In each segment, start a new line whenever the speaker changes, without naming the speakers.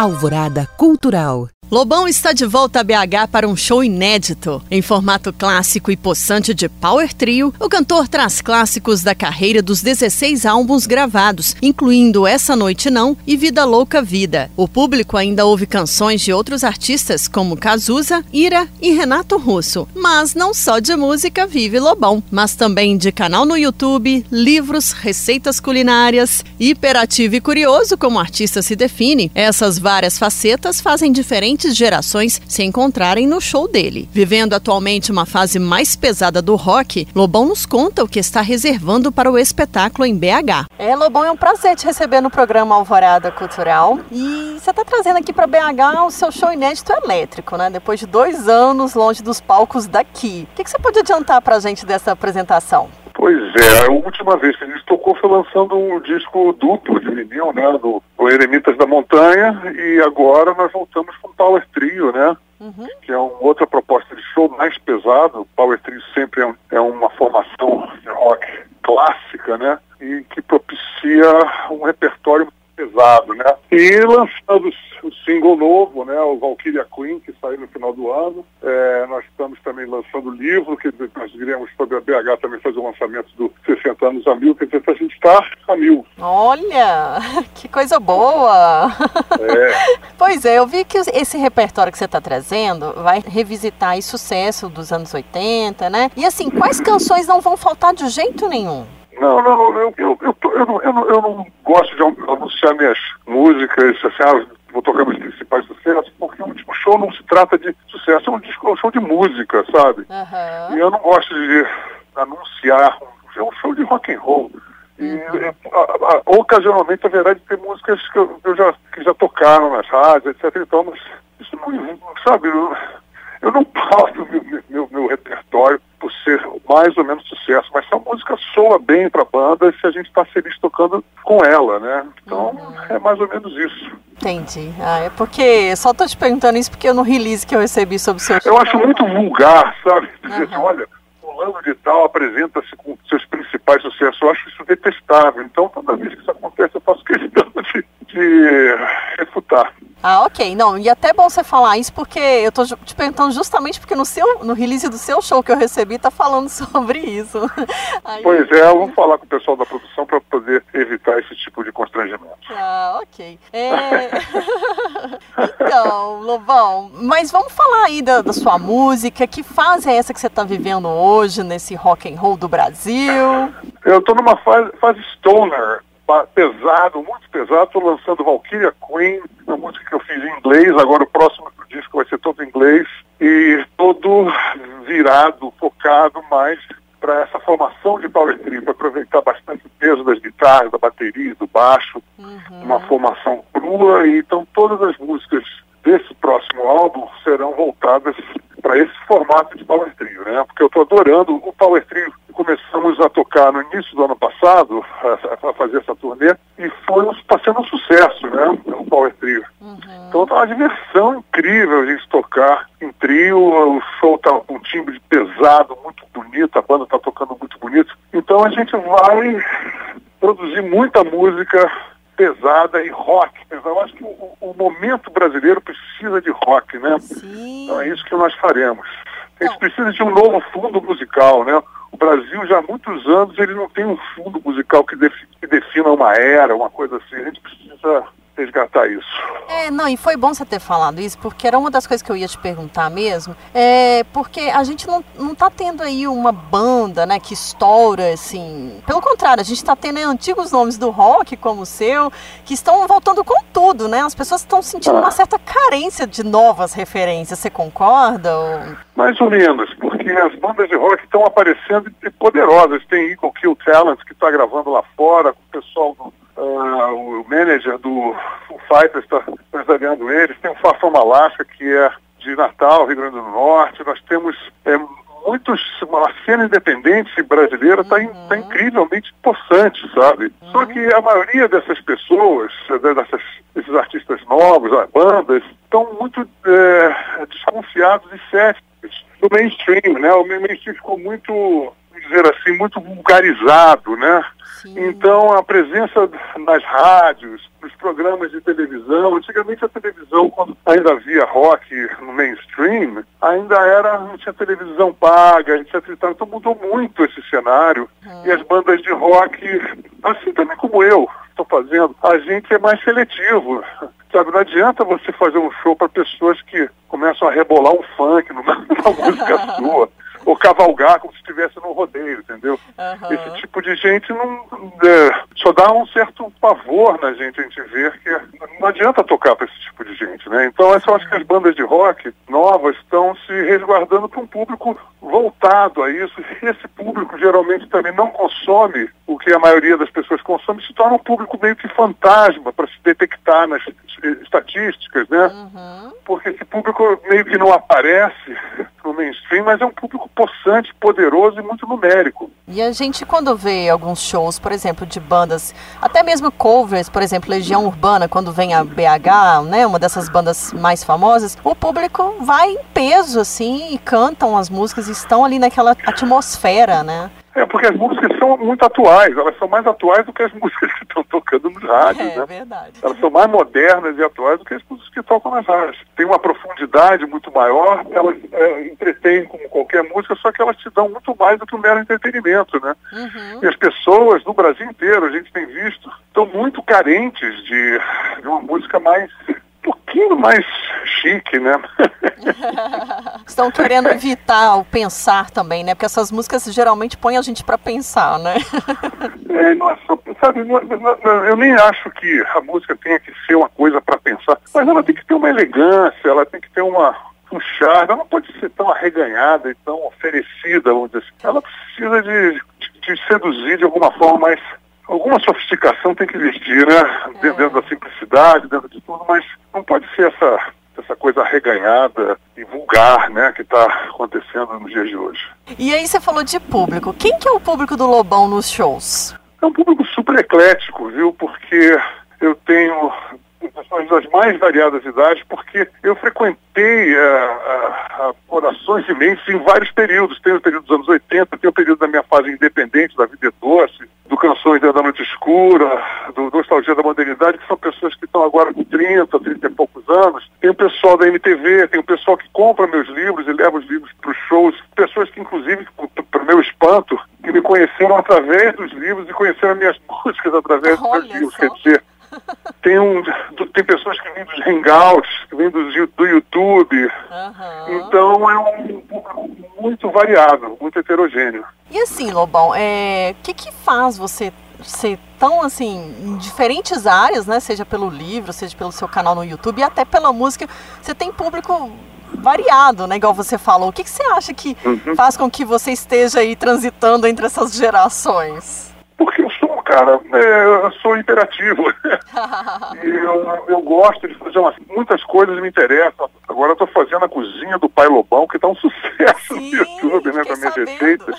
Alvorada Cultural.
Lobão está de volta a BH para um show inédito. Em formato clássico e possante de Power Trio, o cantor traz clássicos da carreira dos 16 álbuns gravados, incluindo Essa Noite Não e Vida Louca Vida. O público ainda ouve canções de outros artistas como Cazuza, Ira e Renato Russo. Mas não só de música vive Lobão, mas também de canal no YouTube, livros, receitas culinárias, hiperativo e curioso como o artista se define. Essas várias facetas fazem diferente diferentes gerações se encontrarem no show dele. Vivendo atualmente uma fase mais pesada do rock, Lobão nos conta o que está reservando para o espetáculo em BH.
É, Lobão, é um prazer te receber no programa Alvorada Cultural. E você está trazendo aqui para BH o seu show inédito elétrico, né? Depois de dois anos longe dos palcos daqui. O que, que você pode adiantar para a gente dessa apresentação?
Pois é, a última vez que a gente tocou foi lançando um disco duplo de vinil, né, do, do Eremitas da Montanha, e agora nós voltamos com o Power Trio, né, uhum. que é uma outra proposta de show mais pesado. O Power Trio sempre é, é uma formação de rock clássica, né, e que propicia um repertório pesado, né? E lançando o single novo, né? O Valkyria Queen, que saiu no final do ano. É, também lançando o livro, que nós iremos sobre a BH também fazer o lançamento do 60 anos a mil, quer dizer, a gente está a mil.
Olha, que coisa boa! É. pois é, eu vi que esse repertório que você está trazendo vai revisitar o sucesso dos anos 80, né? E assim, quais canções não vão faltar de jeito nenhum?
Não, não, eu, eu, eu, eu, não, eu não gosto de anunciar minhas músicas, assim, ah, vou tocar meus principais sucessos, porque o show não se trata de sucesso, é um, disco, é um show de música, sabe? Uhum. E eu não gosto de anunciar, é um show de rock and roll. E uhum. a, a, ocasionalmente haverá de ter músicas que, eu, eu já, que já tocaram nas rádios, etc. Então, mas isso não, sabe, eu, eu não posto meu, meu, meu repertório por ser mais ou menos sucesso, mas se a música soa bem para a banda se a gente está feliz tocando com ela, né? Então uhum. é mais ou menos isso.
Entendi. Ah, é porque só tô te perguntando isso porque eu no release que eu recebi sobre o seu
Eu acho muito vulgar, sabe? Dizer assim, olha, fulano de tal apresenta-se com seus principais sucessos. Eu acho isso detestável. Então, toda vez que isso acontece, eu faço questão de, de refutar.
Ah, ok. Não, e até bom você falar isso porque eu tô te perguntando justamente porque no seu no release do seu show que eu recebi tá falando sobre isso.
Aí... Pois é, vamos falar com o pessoal da produção para poder evitar esse tipo de constrangimento.
Ah, ok. É... então, Lobão, mas vamos falar aí da, da, sua música. Que fase é essa que você está vivendo hoje nesse rock and roll do Brasil?
Eu estou numa fase, fase stoner pesado, muito pesado. Estou lançando Valkyria Queen, uma música que eu fiz em inglês. Agora o próximo disco vai ser todo em inglês. E todo virado, focado mais para essa formação de power trio, para aproveitar bastante o peso das guitarras, da bateria, do baixo, uhum. uma formação crua. E então todas as músicas desse próximo álbum serão voltadas para esse formato de power trio, né? Porque eu estou adorando o power trio começamos a tocar no início do ano passado, a, a fazer essa turnê, e foi está sendo um sucesso, né? O Power Trio. Uhum. Então tá uma diversão incrível a gente tocar em trio, o show tá com um timbre pesado, muito bonito, a banda tá tocando muito bonito. Então a gente vai produzir muita música pesada e rock. Eu acho que o, o momento brasileiro precisa de rock, né? Sim. Então é isso que nós faremos. A gente precisa de um novo fundo musical, né? O Brasil já há muitos anos ele não tem um fundo musical que, defi que defina uma era, uma coisa assim. A gente precisa resgatar isso.
É, não, e foi bom você ter falado isso, porque era uma das coisas que eu ia te perguntar mesmo, é porque a gente não, não tá tendo aí uma banda, né, que estoura, assim, pelo contrário, a gente está tendo antigos nomes do rock, como o seu, que estão voltando com tudo, né, as pessoas estão sentindo ah. uma certa carência de novas referências, você concorda? Ou...
Mais ou menos, porque as bandas de rock estão aparecendo e poderosas, tem Eagle Kill Talent, que está gravando lá fora, com o pessoal do Uh, o manager do Fighters está empresariando eles. Tem o Fafão Malasca, que é de Natal, Rio Grande do Norte. Nós temos é, muitos. Uma cena independente brasileira está uhum. tá incrivelmente possante, sabe? Uhum. Só que a maioria dessas pessoas, dessas, desses artistas novos, bandas, estão muito é, desconfiados e céticos do mainstream, né? O mainstream ficou muito dizer assim, muito vulgarizado, né? Sim. Então a presença nas rádios, nos programas de televisão. Antigamente a televisão, quando ainda havia rock no mainstream, ainda era, não tinha televisão paga, etc. Então mudou muito esse cenário. Uhum. E as bandas de rock, assim também como eu, estou fazendo, a gente é mais seletivo. Sabe, não adianta você fazer um show para pessoas que começam a rebolar um funk numa, numa música sua ou cavalgar como se estivesse no rodeio, entendeu? Uhum. Esse de gente não é, só dá um certo pavor na gente a gente ver que não adianta tocar para esse tipo de gente, né? Então eu acho que as bandas de rock novas estão se resguardando para um público voltado a isso. Esse público geralmente também não consome o que a maioria das pessoas consome, se torna um público meio que fantasma para se detectar nas estatísticas, né? Uhum. Porque esse público meio que não aparece mainstream, mas é um público possante, poderoso e muito numérico.
E a gente, quando vê alguns shows, por exemplo, de bandas, até mesmo covers, por exemplo, Legião Urbana, quando vem a BH, né, uma dessas bandas mais famosas, o público vai em peso, assim, e cantam as músicas e estão ali naquela atmosfera, né?
É, porque as músicas são muito atuais, elas são mais atuais do que as músicas que estão tocando nos rádios,
é,
né?
verdade.
Elas são mais modernas e atuais do que as músicas que tocam nas rádios. Tem uma profundidade muito maior, elas é, entretêm como qualquer música, só que elas te dão muito mais do que um mero entretenimento, né? Uhum. E as pessoas no Brasil inteiro, a gente tem visto, estão muito carentes de, de uma música mais pouquinho mais chique, né?
Estão querendo evitar o pensar também, né? Porque essas músicas geralmente põem a gente para pensar, né?
é, nossa, sabe, eu nem acho que a música tenha que ser uma coisa para pensar, mas ela tem que ter uma elegância, ela tem que ter uma, um charme, ela não pode ser tão arreganhada e tão oferecida, vamos dizer assim. Ela precisa de, de, de seduzir de alguma forma mais alguma sofisticação tem que existir, né? É. Dentro da simplicidade, dentro de tudo, mas não pode ser essa, essa coisa arreganhada e vulgar, né, que está acontecendo nos dias de hoje.
E aí você falou de público. Quem que é o público do Lobão nos shows?
É um público super eclético, viu? Porque eu tenho pessoas das mais variadas idades, porque eu frequentei uh, uh, orações imensas em vários períodos. Tem o período dos anos 80, tem o período da minha fase independente, da vida é doce, do Canções da Noite Escura, do Nostalgia da Modernidade, que são pessoas que estão agora com 30, 30 e poucos anos. Tem o pessoal da MTV, tem o pessoal que compra meus livros e leva os livros para os shows. Pessoas que, inclusive, para o meu espanto, que me conheceram através dos livros e conheceram minhas músicas através dos meus livros. Quer dizer, tem, um, tem pessoas que vêm dos hangouts, que vêm do, do YouTube. Uhum. Então é um público muito variável, muito heterogêneo.
E assim, Lobão, o é, que, que faz você ser tão assim em diferentes áreas, né? Seja pelo livro, seja pelo seu canal no YouTube e até pela música, você tem público variado, né? Igual você falou. O que, que você acha que uhum. faz com que você esteja aí transitando entre essas gerações?
Cara, é, eu sou imperativo. eu, eu gosto de fazer umas, muitas coisas me interessam. Agora eu tô fazendo a cozinha do Pai Lobão, que tá um sucesso Sim, no YouTube, né, com as minhas receitas.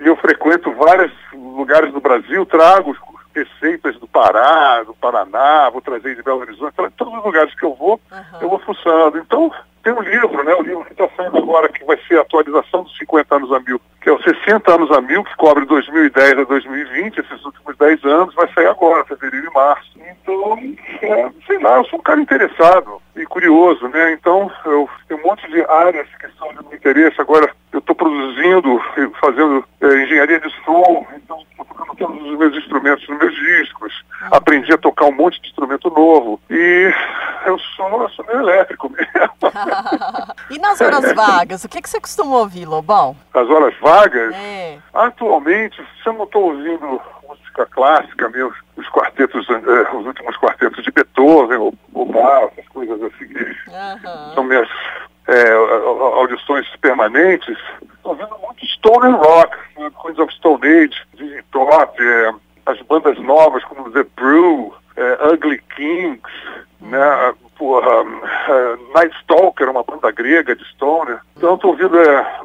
E eu frequento vários lugares do Brasil, trago receitas do Pará, do Paraná, vou trazer de Belo Horizonte, todos os lugares que eu vou, uhum. eu vou fuçando. Então, tem um livro, né? O livro que está saindo agora, que vai ser a atualização dos 50 anos a mil, que é o 60 anos a mil, que cobre 2010 a 2020, esses últimos 10 anos, vai sair agora, fevereiro e março. Então, é, sei lá, eu sou um cara interessado e curioso, né? Então, eu tenho um monte de áreas que são de meu interesse. Agora, eu estou produzindo, fazendo é, engenharia de som, então estou tocando todos os meus instrumentos nos meus discos. Aprendi a tocar um monte de instrumento novo. E eu sou, eu sou meio elétrico mesmo.
e nas horas vagas, o que, que você costuma ouvir, Lobão?
As horas vagas? É. Atualmente, se eu não estou ouvindo música clássica, meus, os quartetos, eh, os últimos quartetos de Beethoven, ou, ou Bach, essas coisas assim uhum. são minhas é, audições permanentes, estou ouvindo muito Stone and Rock, né, Queens of Stone Age, Dizzy Top, é, as bandas novas como The Brew, é, Ugly Kings, né, porra, uh, Night Stalker, uma banda grega de stoner. Então estou ouvindo é,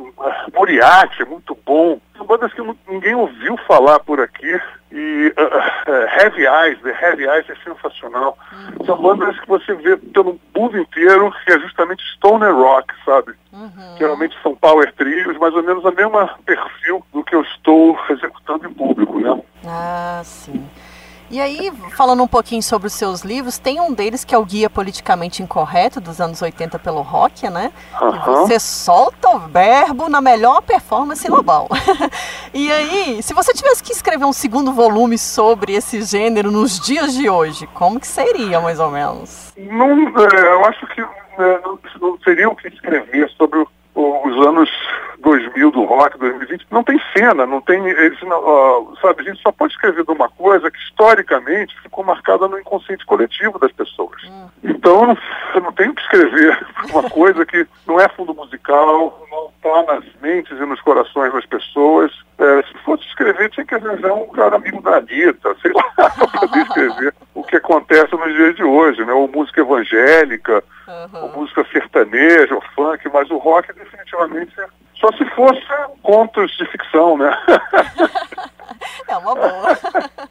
Moriarty, muito bom. São bandas que ninguém ouviu falar por aqui. E uh, uh, Heavy Eyes, The Heavy Eyes é sensacional. Uhum. São bandas que você vê pelo mundo inteiro, que é justamente stoner rock, sabe? Uhum. Geralmente são power trios, mais ou menos a mesma perfil do que eu estou executando em público, né?
Ah, sim. E aí, falando um pouquinho sobre os seus livros, tem um deles que é o Guia Politicamente Incorreto dos anos 80 pelo rock, né?
Uhum.
E você solta o verbo na melhor performance global. e aí, se você tivesse que escrever um segundo volume sobre esse gênero nos dias de hoje, como que seria, mais ou menos?
Não, é, eu acho que é, não, não seria o que escrever sobre o os anos 2000 do rock, 2020, não tem cena, não tem. Eles não, sabe, a gente só pode escrever de uma coisa que historicamente ficou marcada no inconsciente coletivo das pessoas. Hum. Então, eu não tenho que escrever uma coisa que não é fundo musical, não está nas mentes e nos corações das pessoas. É, se fosse escrever, tinha que arranjar um cara amigo da Anitta, sei lá, para poder escrever que acontece nos dias de hoje, né? Ou música evangélica, uhum. ou música sertaneja, ou funk, mas o rock definitivamente só se fosse contos de ficção, né?
É uma boa.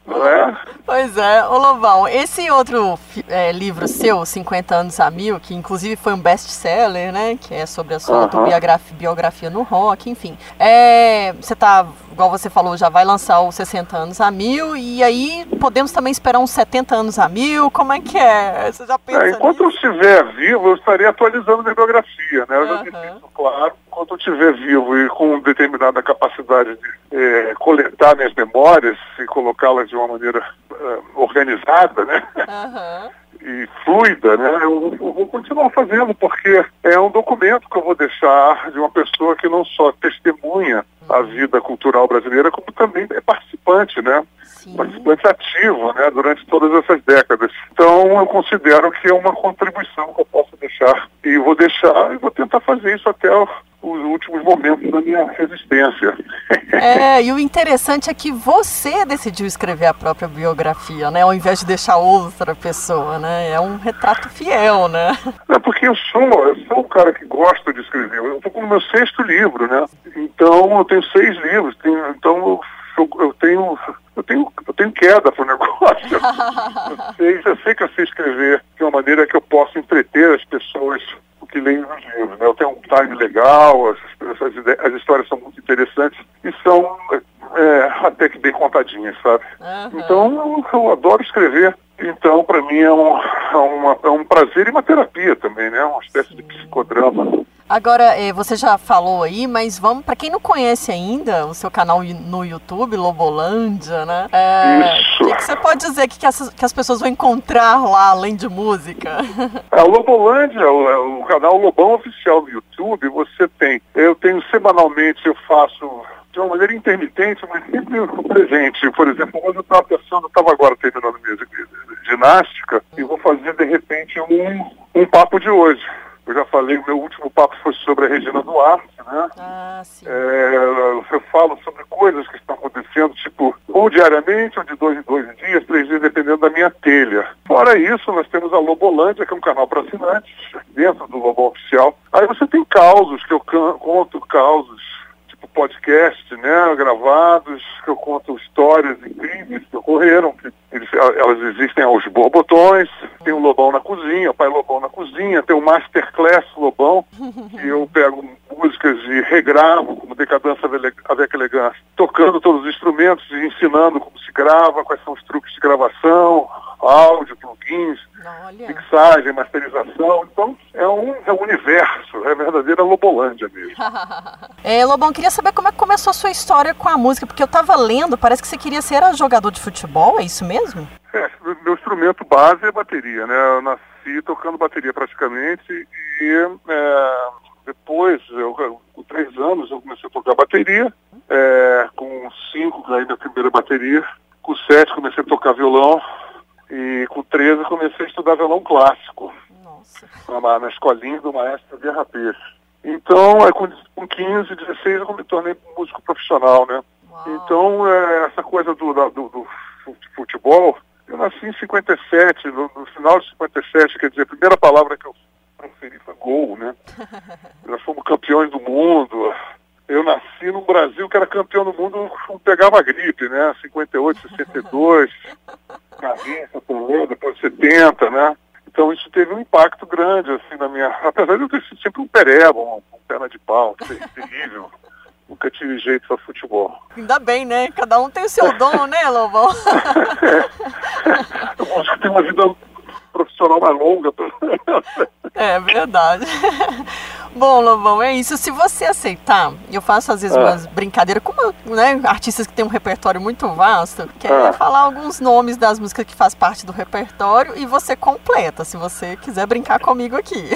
Não é?
Pois é. Ô Lobão, esse outro é, livro seu, 50 anos a mil, que inclusive foi um best-seller, né? Que é sobre a sua autobiografia biografia no rock, enfim. É, você tá, igual você falou, já vai lançar os 60 anos a mil, e aí podemos também esperar uns 70 anos a mil? Como é que é? Você já pensa
é, Enquanto
nisso?
eu estiver vivo, eu estarei atualizando a biografia, né? Eu já deixei isso claro. Enquanto eu estiver vivo e com determinada capacidade de é, coletar minhas memórias e colocá-las de uma maneira uh, organizada, né? Uhum. e fluida, né? Eu, eu, vou continuar fazendo, porque é um documento que eu vou deixar de uma pessoa que não só testemunha a uhum. vida cultural brasileira, como também é participante, né? Sim. Participante ativo, né? Durante todas essas décadas. Então, eu considero que é uma contribuição que eu posso deixar. E vou deixar e vou tentar fazer isso até o os últimos momentos da minha resistência.
É, e o interessante é que você decidiu escrever a própria biografia, né? Ao invés de deixar outra pessoa, né? É um retrato fiel, né?
É porque eu sou, eu sou um cara que gosta de escrever. Eu estou com o meu sexto livro, né? Então eu tenho seis livros, tenho, então eu, eu tenho eu tenho, eu tenho queda para o negócio. eu, sei, eu sei que eu sei escrever de uma maneira que eu possa entreter as pessoas que leem os livros. Né? Eu tenho um time legal, as, as, as histórias são muito interessantes e são é, até que bem contadinhas, sabe? Uhum. Então eu, eu, adoro escrever. Então, para mim, é um, é, uma, é um prazer e uma terapia também, né? Uma espécie de psicodrama.
Agora, eh, você já falou aí, mas vamos, para quem não conhece ainda o seu canal no YouTube, Lobolândia, né?
É, Isso.
O que, você pode dizer que, que, as, que as pessoas vão encontrar lá, além de música?
A Lobolândia, o, o canal Lobão Oficial no YouTube, você tem. Eu tenho semanalmente, eu faço de uma maneira intermitente, mas sempre presente. Por exemplo, quando eu estava pensando, eu estava agora terminando minha ginástica, e vou fazer de repente um, um papo de hoje. Eu já falei, o meu último papo foi sobre a Regina Duarte, né?
Ah, sim.
É, eu falo sobre coisas que estão acontecendo, tipo, ou diariamente, ou de dois em dois dias, três dias, dependendo da minha telha. Fora isso, nós temos a Lobolândia, que é um canal para assinantes, dentro do Lobão Oficial. Aí você tem causos, que eu conto causos podcast, né, gravados, que eu conto histórias incríveis que ocorreram, que eles, elas existem aos botões, tem o Lobão na cozinha, o Pai Lobão na cozinha, tem o Masterclass Lobão, que eu pego músicas e regravo, como Decadência avec Elegância, tocando todos os instrumentos e ensinando como se grava, quais são os truques de gravação, áudio, plugins, Olha. mixagem, masterização. Então, é um, é um universo, é verdadeira Lobolândia mesmo.
é, Lobão, queria saber como é que começou a sua história com a música, porque eu estava lendo, parece que você queria ser jogador de futebol, é isso mesmo?
É, meu instrumento base é bateria, né? Eu nasci tocando bateria praticamente e é, depois, eu, com três anos, eu comecei a tocar bateria. É, com cinco, ganhei minha primeira bateria. Com sete, comecei a tocar violão. E com 13 comecei a estudar violão clássico. Nossa. Na, na escolinha do maestro Guerra Peixe. Então, com, com 15, 16 eu me tornei músico profissional, né? Uau. Então, é, essa coisa do, do, do, futebol, eu nasci em 57, no, no, final de 57, quer dizer, a primeira palavra que eu proferi foi gol, né? Nós fomos campeões do mundo. Eu nasci num Brasil que era campeão do mundo, pegava gripe, né? 58, 62. Cabeça, Pelé, depois 70, né? Então isso teve um impacto grande, assim, na minha. Apesar de eu ter sido sempre um pereba, um, um perna de pau, terrível. nunca tive jeito para futebol.
Ainda bem, né? Cada um tem o seu dom, né, Lobão?
é. Eu acho que tem uma vida profissional mais longa.
é verdade. Bom, Lobão, é isso. Se você aceitar, eu faço às vezes ah. umas brincadeiras com né, artistas que têm um repertório muito vasto, que é ah. falar alguns nomes das músicas que faz parte do repertório e você completa, se você quiser brincar comigo aqui.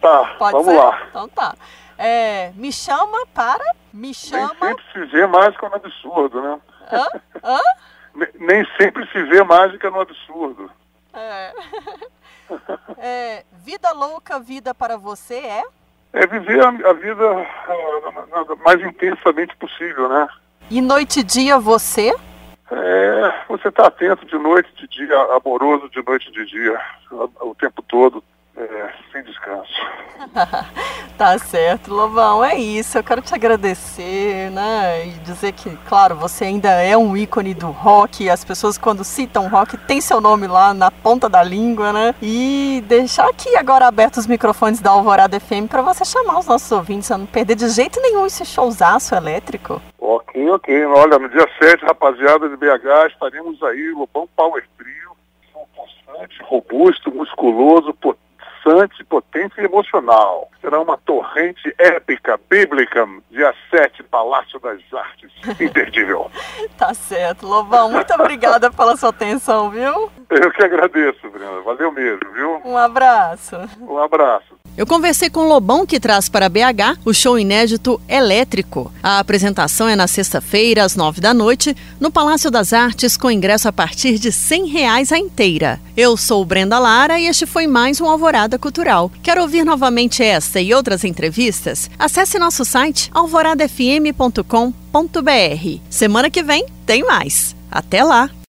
Tá, Pode vamos ser? lá.
Então tá. É, me chama para. Me chama.
Nem sempre se vê mágica no absurdo, né?
Hã? Hã?
Nem sempre se vê mágica no absurdo.
É. é. Vida louca, vida para você é?
É viver a, a vida uh, mais intensamente possível, né?
E noite e dia você?
É, você está atento de noite, de dia, amoroso de noite e de dia, o tempo todo, é, sem descanso.
tá certo, Lobão, é isso. Eu quero te agradecer, né? E dizer que, claro, você ainda é um ícone do rock. As pessoas, quando citam rock, tem seu nome lá na ponta da língua, né? E deixar aqui agora abertos os microfones da Alvorada FM para você chamar os nossos ouvintes a não perder de jeito nenhum esse showzaço elétrico.
Ok, ok. Olha, no dia 7, rapaziada de BH, estaremos aí, Lobão Power Trio, constante, robusto, musculoso, potente pulsante, potente e emocional. Será uma torrente épica, bíblica, dia 7, Palácio das Artes. Imperdível.
tá certo, Lobão. Muito obrigada pela sua atenção, viu?
Eu que agradeço, Brenda. Valeu mesmo, viu?
Um abraço.
Um abraço.
Eu conversei com Lobão, que traz para BH o show inédito Elétrico. A apresentação é na sexta-feira, às nove da noite, no Palácio das Artes, com ingresso a partir de cem reais a inteira. Eu sou Brenda Lara e este foi mais um Alvorada Cultural. Quer ouvir novamente esta e outras entrevistas? Acesse nosso site alvoradafm.com.br. Semana que vem tem mais. Até lá!